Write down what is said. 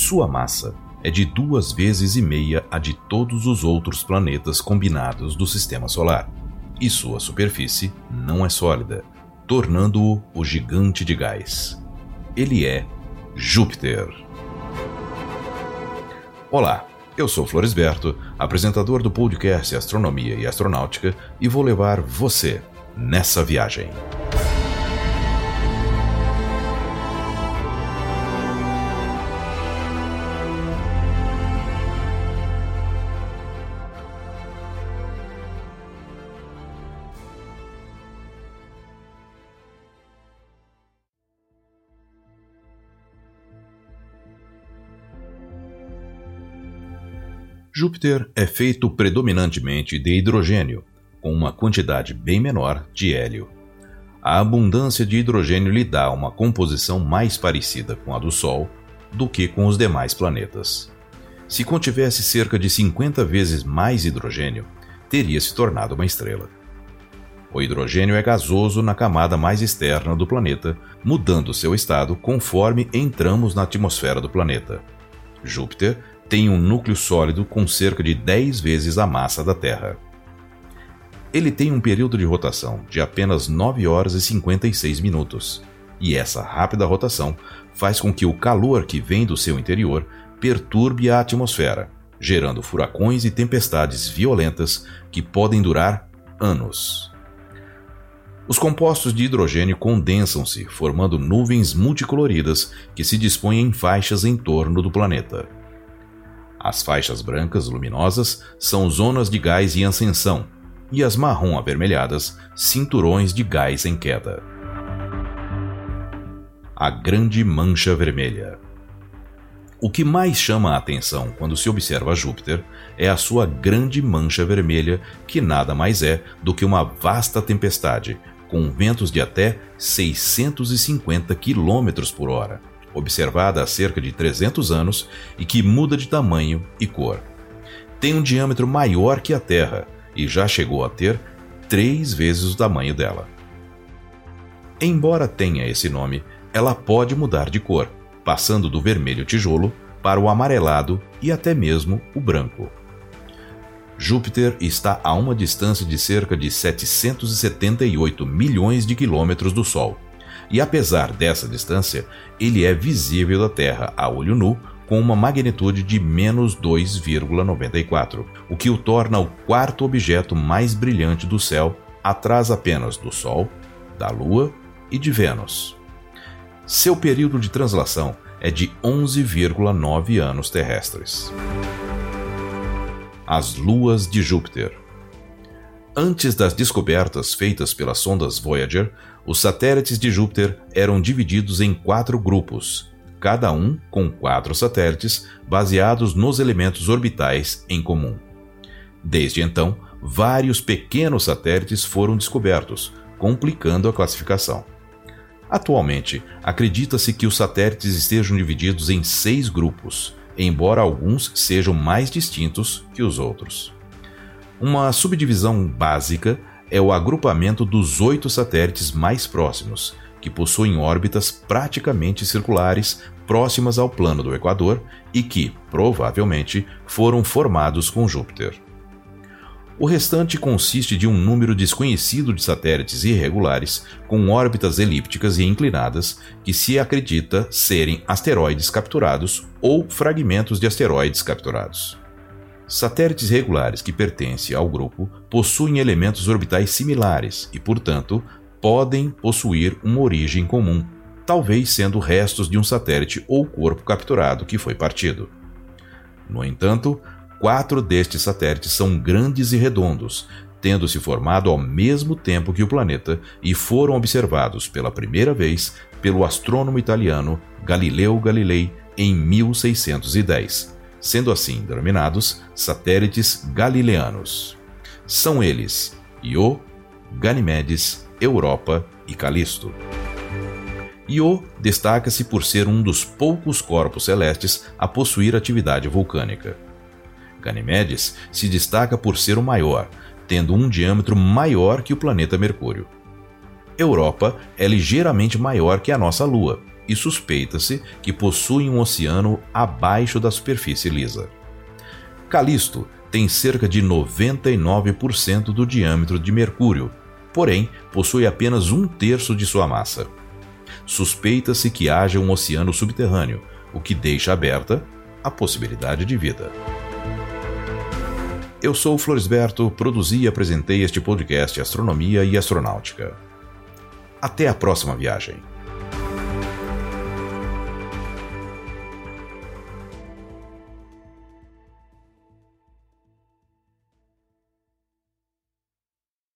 sua massa é de duas vezes e meia a de todos os outros planetas combinados do Sistema Solar, e sua superfície não é sólida, tornando-o o gigante de gás. Ele é Júpiter. Olá, eu sou Floresberto, apresentador do podcast Astronomia e Astronáutica, e vou levar você nessa viagem. Júpiter é feito predominantemente de hidrogênio, com uma quantidade bem menor de hélio. A abundância de hidrogênio lhe dá uma composição mais parecida com a do Sol do que com os demais planetas. Se contivesse cerca de 50 vezes mais hidrogênio, teria se tornado uma estrela. O hidrogênio é gasoso na camada mais externa do planeta, mudando seu estado conforme entramos na atmosfera do planeta. Júpiter tem um núcleo sólido com cerca de 10 vezes a massa da Terra. Ele tem um período de rotação de apenas 9 horas e 56 minutos, e essa rápida rotação faz com que o calor que vem do seu interior perturbe a atmosfera, gerando furacões e tempestades violentas que podem durar anos. Os compostos de hidrogênio condensam-se, formando nuvens multicoloridas que se dispõem em faixas em torno do planeta. As faixas brancas luminosas são zonas de gás em ascensão, e as marrom avermelhadas, cinturões de gás em queda. A Grande Mancha Vermelha O que mais chama a atenção quando se observa Júpiter é a sua grande mancha vermelha, que nada mais é do que uma vasta tempestade, com ventos de até 650 km por hora observada há cerca de 300 anos e que muda de tamanho e cor. Tem um diâmetro maior que a Terra e já chegou a ter três vezes o tamanho dela. Embora tenha esse nome, ela pode mudar de cor, passando do vermelho tijolo para o amarelado e até mesmo o branco. Júpiter está a uma distância de cerca de 778 milhões de quilômetros do Sol e apesar dessa distância, ele é visível da Terra a olho nu com uma magnitude de menos 2,94, o que o torna o quarto objeto mais brilhante do céu, atrás apenas do Sol, da Lua e de Vênus. Seu período de translação é de 11,9 anos terrestres. As luas de Júpiter. Antes das descobertas feitas pelas sondas Voyager, os satélites de Júpiter eram divididos em quatro grupos, cada um com quatro satélites baseados nos elementos orbitais em comum. Desde então, vários pequenos satélites foram descobertos, complicando a classificação. Atualmente, acredita-se que os satélites estejam divididos em seis grupos, embora alguns sejam mais distintos que os outros. Uma subdivisão básica é o agrupamento dos oito satélites mais próximos, que possuem órbitas praticamente circulares próximas ao plano do Equador e que, provavelmente, foram formados com Júpiter. O restante consiste de um número desconhecido de satélites irregulares com órbitas elípticas e inclinadas que se acredita serem asteroides capturados ou fragmentos de asteroides capturados. Satélites regulares que pertencem ao grupo possuem elementos orbitais similares e, portanto, podem possuir uma origem comum, talvez sendo restos de um satélite ou corpo capturado que foi partido. No entanto, quatro destes satélites são grandes e redondos, tendo se formado ao mesmo tempo que o planeta e foram observados pela primeira vez pelo astrônomo italiano Galileu Galilei em 1610 sendo assim denominados satélites galileanos. São eles Io, Ganymedes, Europa e Calisto. Io destaca-se por ser um dos poucos corpos celestes a possuir atividade vulcânica. Ganymedes se destaca por ser o maior, tendo um diâmetro maior que o planeta Mercúrio. Europa é ligeiramente maior que a nossa Lua e suspeita-se que possuem um oceano abaixo da superfície lisa. Calisto tem cerca de 99% do diâmetro de Mercúrio, porém possui apenas um terço de sua massa. Suspeita-se que haja um oceano subterrâneo, o que deixa aberta a possibilidade de vida. Eu sou o Floresberto, produzi e apresentei este podcast Astronomia e Astronáutica. Até a próxima viagem.